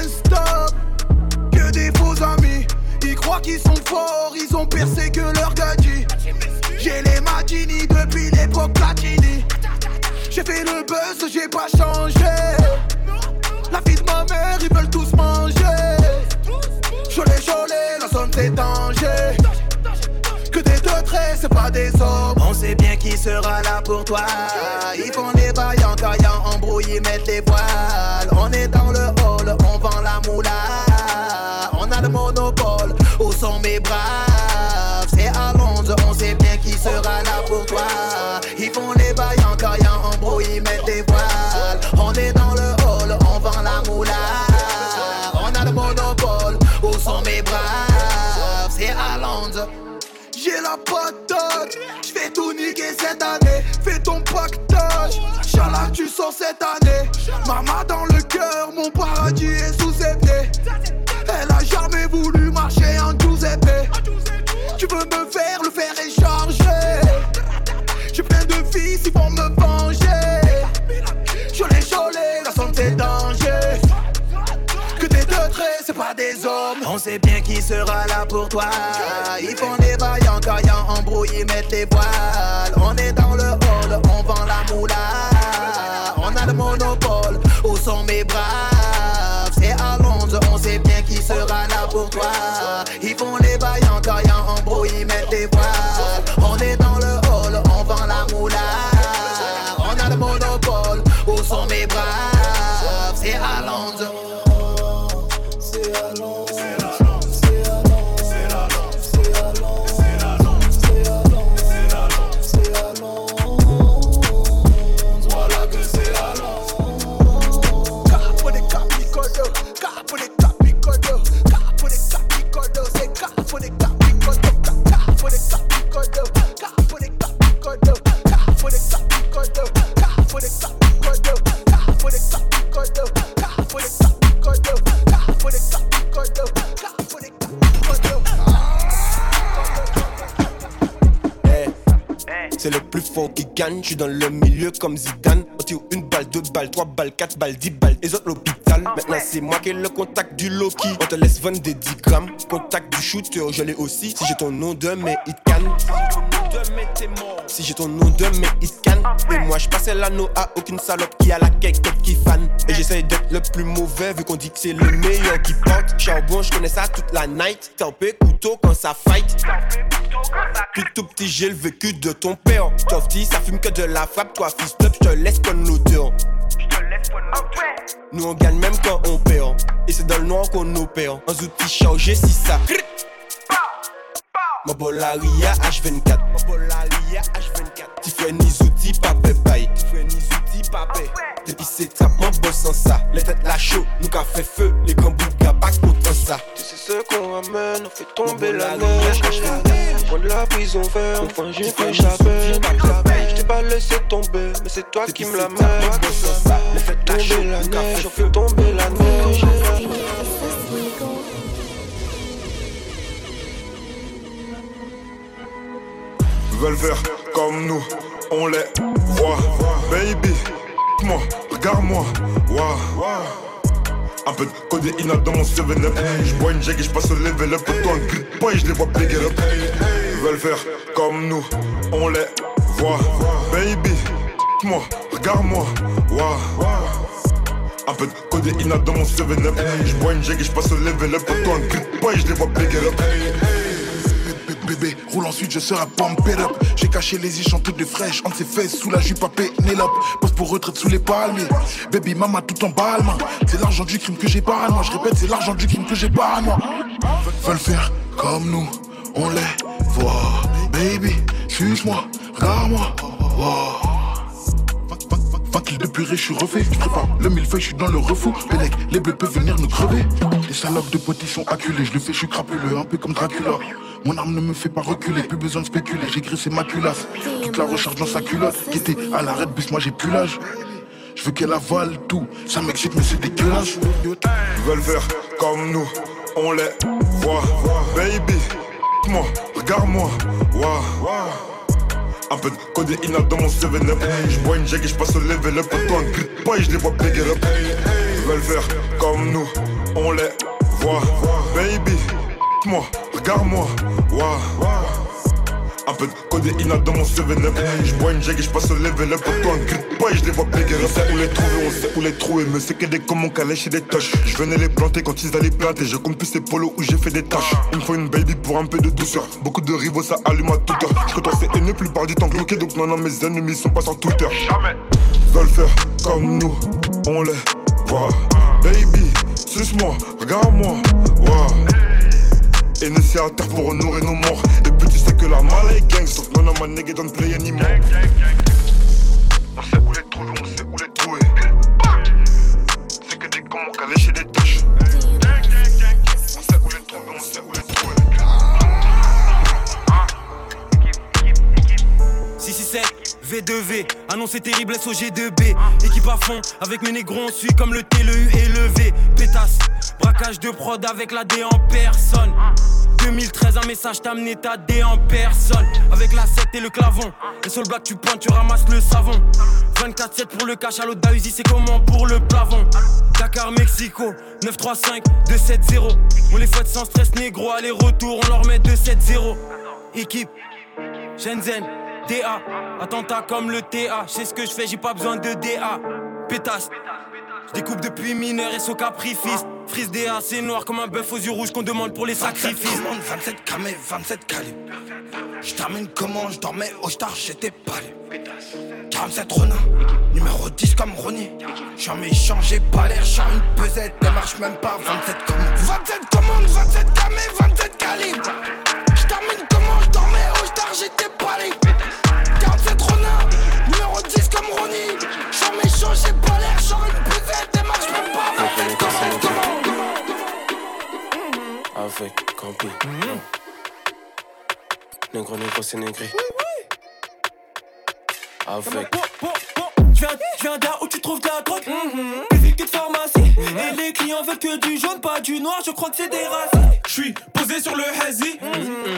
un-stop. Que des faux amis, ils croient qu'ils sont forts, ils ont percé que leur gadget. J'ai les Magini depuis l'époque Platini. J'ai fait le buzz, j'ai pas changé. La fille de ma mère, ils veulent tous manger. Cholet, cholet, la zone c'est danger. Que des deux traits, c'est pas des hommes. On sait bien qui sera là pour toi. Ils font les vaillants, caillants, embrouillés, mettent les voiles. Tu sors cette année. Maman dans le cœur, mon paradis est sous ses pieds. Elle a jamais voulu marcher en 12 épées. Tu veux me faire, le fer est chargé. J'ai plein de fils, ils vont me venger. Cholet, cholet, la sonne c'est danger. Que des deux traits, c'est pas des hommes. On sait bien qui sera là pour toi. Ils font des vaillants, caillants, embrouillés, mettent les voiles. On est dans le C'est le plus fort qui gagne, je suis dans le milieu comme Zidane. On tire une balle, deux balles, trois balles, quatre balles, dix balles, les autres l'hôpital. Maintenant c'est moi qui ai le contact du Loki. On te laisse vendre des 10 grammes. Contact du shooter, je l'ai aussi. Si j'ai ton nom de mais it can. Si j'ai ton nom de mais it can. Et moi je passais l'anneau à aucune salope qui a la cake qui fan. Et j'essaye d'être le plus mauvais vu qu'on dit que c'est le meilleur qui porte. Charbon, je connais ça toute la night. Tempé couteau quand ça fight. Puis tout petit, j'ai le vécu de ton père. Tofty, ça fume que de la frappe. Toi, fils up, je te laisse comme l'odeur. Nous on gagne même quand on perd. Et c'est dans le noir qu'on opère. Un outil chargé, si ça. Ma bolaria H24. Ma bolaria H24. Tu fais ni outils, pas paye. Tu fais ni outils, pas Depuis c'est trap, mon boss sans ça. Les têtes la chaud, nous qu'a fait feu. Les grands bougas, pas contre ça. Tu sais ce qu'on ramène, on fait tomber la neige. Loin de la prison ferme, enfin j'ai fait chapelle. Je t'ai pas laissé tomber, mais c'est toi qui me la mets. On fait tomber la neige, on fait tomber la neige. Veulent faire comme nous, on les voit. Baby, moi, regarde-moi, waouh. Un peu de codéine dans mon 7-up. J'bois une jack et j'passe au level up. Pourtant, un grip point, je les vois big up. Ils veulent faire comme nous, on les voit. Baby, moi, regarde-moi, waouh. Un peu de codéine dans mon 7-up. J'bois une jack et j'passe au level up. Pourtant, un grip point, je les vois big up. Bébé, roule ensuite, je serai pump it up. J'ai caché les yeux toutes de fraîches, entre ses fesses, sous la jupe à Pénélope. Pose pour retraite sous les palmiers. Baby, maman, tout en balle. C'est l'argent du crime que j'ai pas à moi. Je répète, c'est l'argent du crime que j'ai pas à moi. Veulent faire comme nous, on les voit. Baby, suce-moi, regarde-moi. 20 kills de purée, je suis refait. Je prépare le millefeuille, je suis dans le refou. Pélec, les bleus peuvent venir nous crever. Les salopes de potes, ils sont acculés. Je le fais, je suis crapuleux, un peu comme Dracula. Mon arme ne me fait pas reculer, plus besoin de spéculer. J'ai grissé ma culasse. Toute la recharge dans sa culotte. Qui était à l'arrêt de bus, moi j'ai plus l'âge. Je veux qu'elle avale tout. Ça m'excite, mais c'est dégueulasse. Ils veulent faire comme nous, on les voit. Baby, moi, regarde-moi, waouh. Un peu de codéine dans mon 7-up. J'bois une jack et j'passe au level up. Pourtant, un grip point, je les vois big it up. veulent faire comme nous, on les voit. Baby, moi, regarde-moi, wow. Un peu de codéine dans mon 7-up. J'bois une jague et j'passe au level up. Pour toi, un grip boy, j'les vois péguer. On sait où les trouver, on sait où les trouver. Mais c'est que des comme mon calèche et des toches. J'venais les planter quand ils allaient planter. Je compte plus ces polos où j'ai fait des tâches. Il me faut une baby pour un peu de douceur. Beaucoup de rivaux, ça allume à toute heure. J'contente ces haineux, plupart du temps bloqué. Donc non, non, mes ennemis sont pas sur Twitter. Jamais. Veulent faire comme nous, on les voit. Baby, suce-moi, regarde-moi, wow. Initiateur pour honorer nos morts. Tu sais que la malle est gang, sauf non, non, ma nigga don't play anymore. On sait où les trouver, on sait où les trouver. C'est que des cons, calés chez des touches. On sait où les trouver, on sait où les trouver. 667 V2V, annoncé terrible SOG2B. Équipe à fond, avec mes négros, on suit comme le T, le U élevé. Pétasse, braquage de prod avec la D en personne. 2013, un message t'a amené ta D en personne. Avec la 7 et le clavon. Et sur le black, tu pointes, tu ramasses le savon. 24-7 pour le cash à l'autre c'est comment pour le plafond. Dakar, Mexico, 935, 270. On les fouette sans stress, négro, aller-retour, on leur met 270. Équipe, Shenzhen, DA, attentat comme le TA. Sais ce que je fais, j'ai pas besoin de DA. Pétasse, je découpe depuis mineur et son caprifice. Frise DA, c'est noir comme un bœuf aux yeux rouges qu'on demande pour les sacrifices. Commande 27 camé, 27 calibre. J'termine comment je dormais au star, j'étais pas libre. 47 Ronin, numéro 10 comme Ronnie. Un méchant, j'ai pas l'air, j'suis une pesette, ne marche même pas. 27 commandes, 27 commandes, 27 camé, 27 calibre. J'termine comment je dormais au star, j'étais pas libre. 47 Ronin, numéro 10 comme Ronnie. Un méchant, j'ai pas l'air, j'suis une pesette, ne marche même pas. 27 commandes, commandes. Avec Campi. Négro, négro, c'est négré. Avec. Je viens, je viens d'à où tu trouves de la drogue? Plus vite que de pharmacie. Et les clients veulent que du jaune, pas du noir. Je crois que c'est des races. Je suis posé sur le hazy.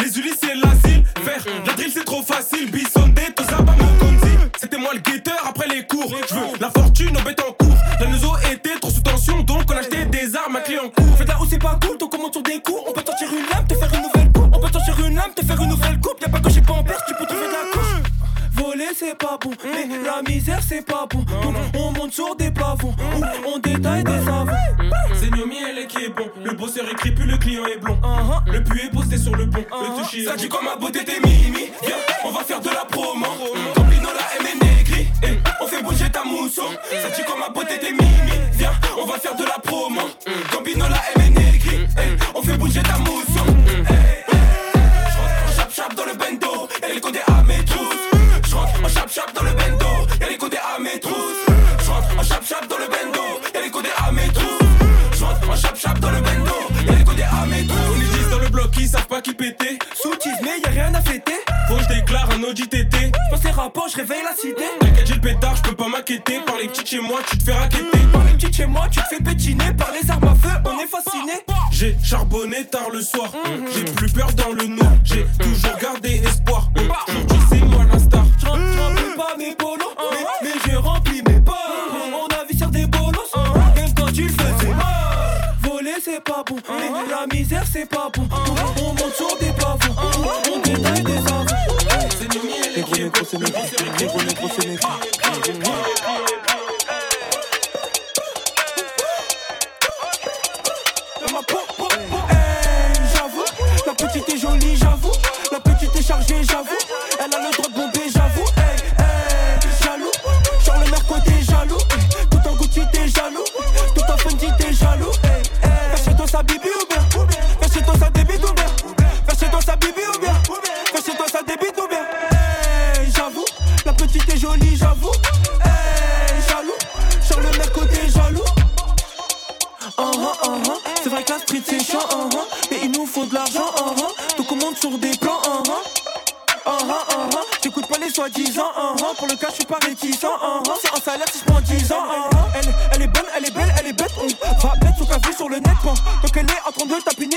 Les Ulysse c'est l'asile. Faire la drill c'est trop facile. Bissondé, tout ça, pas mon conzi. C'était moi le guetteur après les cours. Je veux la fortune en bête en cours. La maison était trop sous tension, donc on achetait des armes à clé en cours. Fais de là où c'est pas cool, donc on monte sur des coups. On peut t'en tirer une lame, te faire une nouvelle coupe. On peut t'en tirer une lame, te faire une nouvelle coupe. Y'a pas que j'ai pas en perche, tu peux trouver de la couche. Voler c'est pas bon, mais la misère c'est pas bon. Donc on monte sur des plafonds, ou on détaille des savons. C'est Nomi, elle est qui est bon. Le bosseur écrit, puis le client est blond. Le puits est posté sur le pont. Le toucher. Ça dit comme ma beauté t'es mimi. Viens, on va faire de la promo. Campino la Ça dit comme ma beauté t'es mimi. Viens, on va faire de la promo. Campino la M est négri. Eh, on fait bouger ta mousson. Chez moi, tu te fais raqueter. Par les petites chez moi, tu te fais pétiner. Par les armes à feu, on est fasciné. J'ai charbonné tard le soir. J'ai plus peur dans le noir. J'ai toujours gardé espoir. Aujourd'hui, c'est moi la star. Je remplis pas mes polos, mais, mais j'ai rempli mes pas. On a vu sur des bolos, même quand tu le faisais. Voler c'est pas bon, mais la misère c'est pas bon. On monte sur des plafonds, on détaille des savons. C'est Nomi, elle est qui est bon. Négro, négro, c'est négré. Chargée, j'avoue. Elle a le droit de bomber, j'avoue. Hey, hey, jaloux. Genre le mercredi, jaloux. Hey, Tout en Gucci, t'es jaloux. Tout en Fendi, t'es jaloux. Hey. Fais chez toi sa bibi ou bien? Fais chez toi sa débite ou bien? Fais chez toi sa bibi ou bien? Fais chez toi sa débite ou bien? Hey, j'avoue, la petite est jolie, j'avoue. Hey, jaloux. Genre le mercredi, jaloux. Uh-huh, uh-huh. C'est vrai que la street c'est chiant, uh-huh. et il nous faut de l'argent, uh-huh. donc on monte sur des Soi-disant, uh-huh. pour le cas je suis pas réticent. Uh-huh. C'est un salaire si je prends 10 ans. Elle, elle est bonne, elle est belle, elle est bête. On va mettre son café sur le net, point. donc elle est en train de tapiner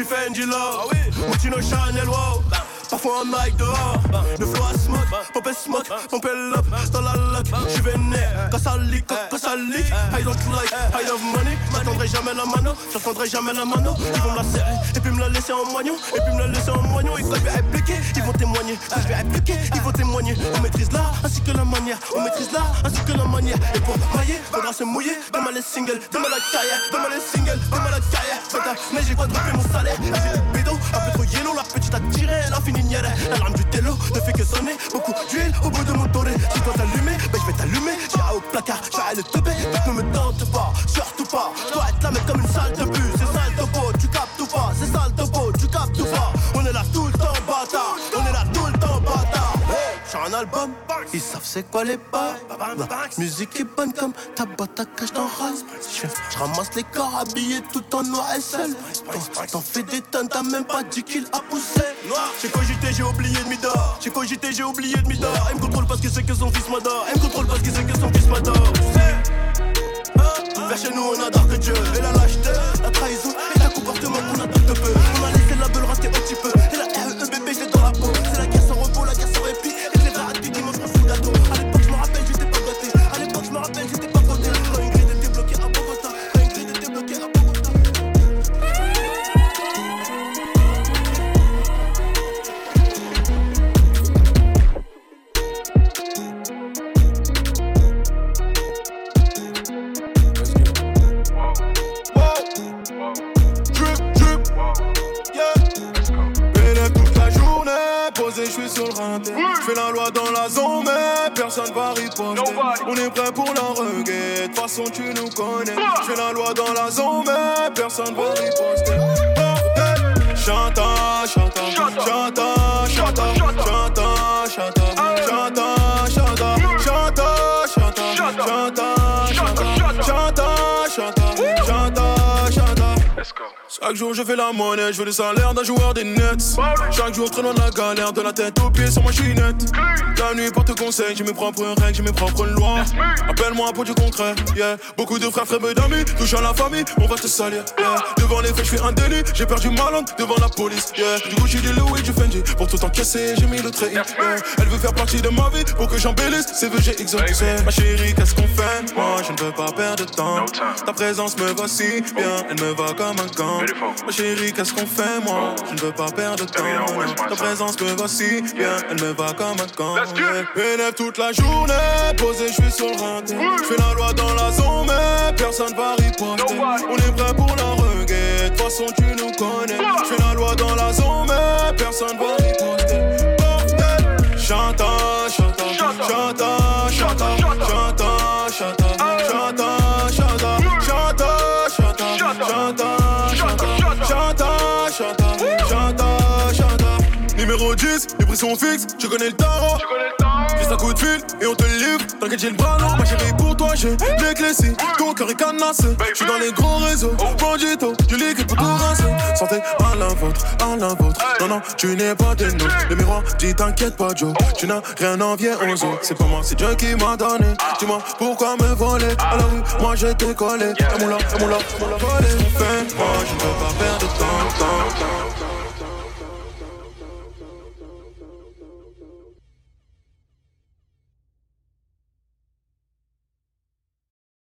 tu fais your Ah oui. Moi, Chanel, wow. Parfois un mic dehors, le flow à smoke, pompe smoke, pompe up dans la lock, j'suis vénère, quand ça leak, quand ça leak, I don't like, I love money, j'attendrai jamais la mano, j'attendrai jamais la mano, ils vont me la serrer, et puis me la laisser en moignon, et puis me la laisser en moignon, et quand je vais appliquer, ils vont témoigner, quand je vais appliquer, ils vont témoigner, on maîtrise l'art, ainsi que la manière, on maîtrise l'art, ainsi que la manière, et pour mailler, faudra se mouiller, donne-moi les singles, donne-moi la carrière, donne-moi les singles, donne-moi la carrière, mais j'ai quadruplé mon salaire, j'ai un peu trop yellow, la petite a tiré, elle a fini nière, l'alarme du télo ne fait que sonner, beaucoup d'huile au bout de mon toré, si toi t'allumer, ben je vais t'allumer, un au placard, j'ai le teubé, ne me tente pas, surtout pas, je dois être là mais comme une salle de bus, c'est sale topo, tu captes tout pas, c'est sale topo, tu captes tout pas, on est là tout le temps bâtard, on est là tout le temps bâtard, j'ai un album, ils savent c'est quoi les pas, musique est bonne comme ta boîte à cache dans rase, je ramasse les corps habillés tout en noir et seul, t'en fais des tonnes, t'as même pas 10 kills à pousser, j'ai cogité, j'ai oublié de m'idore, j'ai cogité, j'ai oublié de m'idore, elle me contrôle parce que c'est que son fils m'adore, elle me contrôle parce que c'est que son fils m'adore, vers chez nous on adore que Dieu. Et la lâcheté, la trahison et la comportement qu'on a tout de peu. On a laissé la beule rater un petit peu fais la loi dans la zone, mais personne va riposter. On est prêt pour la reggae, de toute façon tu nous connais. Je fais la loi dans la zone, mais personne va riposter. Bordel. Chanta, Chaque jour je fais la monnaie, je veux le salaire d'un joueur des Nets. Chaque jour très loin de la galère, de la tête aux pieds sur ma chinette. La nuit porte conseil, j'ai mes propres règles, j'ai mes propres lois. Appelle-moi pour du concret, yeah. Beaucoup de frères, frères, d'amis, touche à la famille, on va te salir, yeah. Devant les faits, je fais un délit, j'ai perdu ma langue devant la police, yeah. Du j'ai du Louis, du Fendi, pour tout encaisser, j'ai mis le trait, yeah. Elle veut faire partie de ma vie, pour que j'embellisse, c'est vœux, j'ai exaucé. Ma chérie, qu'est-ce qu'on fait? Moi, je ne veux pas perdre de temps. Ta présence me va si bien, elle me va comme un gant. Ma chérie, qu'est-ce qu'on fait, moi? Je ne veux pas perdre de temps. Ta présence me va si bien, elle me va comme un yeah. Élève toute la journée, posé, je suis sur le. Je fais la loi dans la zone, mais personne va riposter. On est prêt pour la reggae, de toute façon tu sont fixes, je connais le tarot. Juste un coup de fil et on te livre. T'inquiète, j'ai le bras long, ma chérie, pour toi, j'ai les clés si ton cœur est canassé. J'suis dans les gros réseaux, bandito, du liquide pour tout rincer. Santé à la vôtre, à la vôtre. Non, non, tu n'es pas des nôtres. Le miroir dit t'inquiète pas, Joe. Tu n'as rien envié aux autres. C'est pas moi, c'est Dieu qui m'a donné. Dis-moi pourquoi me voler? La rue. Moi je t'ai collé. Et mon là, et mon là, et mon là. Qu'est-ce qu'on fait Moi je ne veux pas perdre de temps, temps.